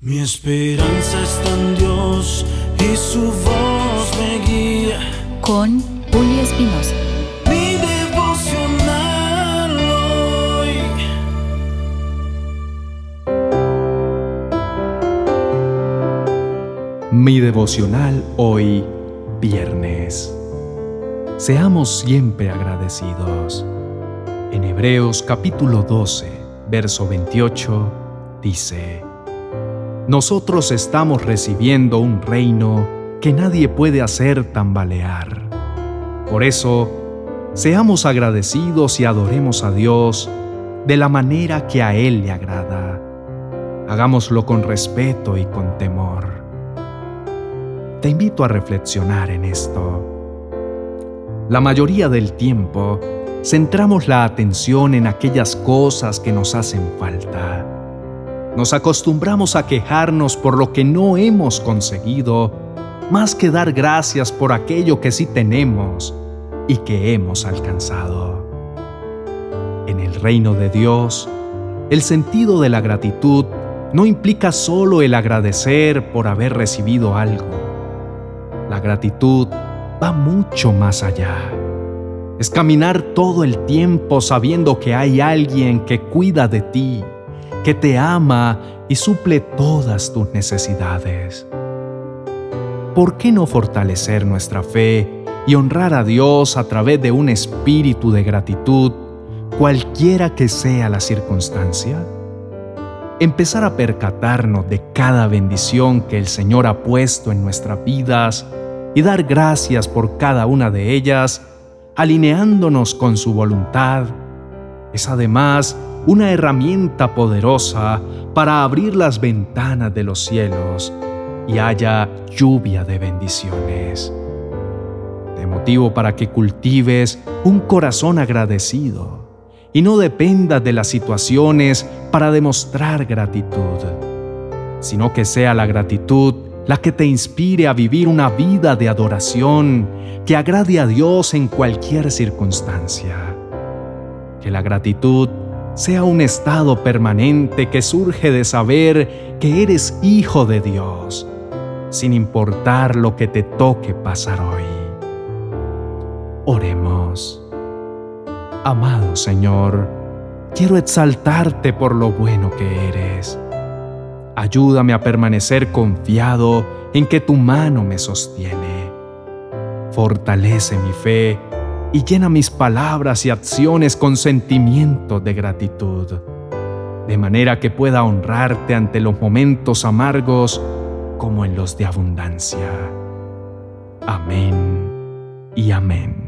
Mi esperanza está en Dios y su voz me guía. Con Julio Espinosa. Mi devocional hoy. Mi devocional hoy, viernes. Seamos siempre agradecidos. En Hebreos capítulo 12, verso 28, dice, nosotros estamos recibiendo un reino que nadie puede hacer tambalear. Por eso, seamos agradecidos y adoremos a Dios de la manera que a Él le agrada. Hagámoslo con respeto y con temor. Te invito a reflexionar en esto. La mayoría del tiempo, centramos la atención en aquellas cosas que nos hacen falta nos acostumbramos a quejarnos por lo que no hemos conseguido, más que dar gracias por aquello que sí tenemos y que hemos alcanzado. En el reino de Dios, el sentido de la gratitud no implica solo el agradecer por haber recibido algo. La gratitud va mucho más allá. Es caminar todo el tiempo sabiendo que hay alguien que cuida de ti que te ama y suple todas tus necesidades. ¿Por qué no fortalecer nuestra fe y honrar a Dios a través de un espíritu de gratitud, cualquiera que sea la circunstancia? Empezar a percatarnos de cada bendición que el Señor ha puesto en nuestras vidas y dar gracias por cada una de ellas, alineándonos con su voluntad, es además una herramienta poderosa para abrir las ventanas de los cielos y haya lluvia de bendiciones. Te motivo para que cultives un corazón agradecido y no dependas de las situaciones para demostrar gratitud, sino que sea la gratitud la que te inspire a vivir una vida de adoración que agrade a Dios en cualquier circunstancia. Que la gratitud sea un estado permanente que surge de saber que eres hijo de Dios, sin importar lo que te toque pasar hoy. Oremos. Amado Señor, quiero exaltarte por lo bueno que eres. Ayúdame a permanecer confiado en que tu mano me sostiene. Fortalece mi fe y llena mis palabras y acciones con sentimiento de gratitud, de manera que pueda honrarte ante los momentos amargos como en los de abundancia. Amén y amén.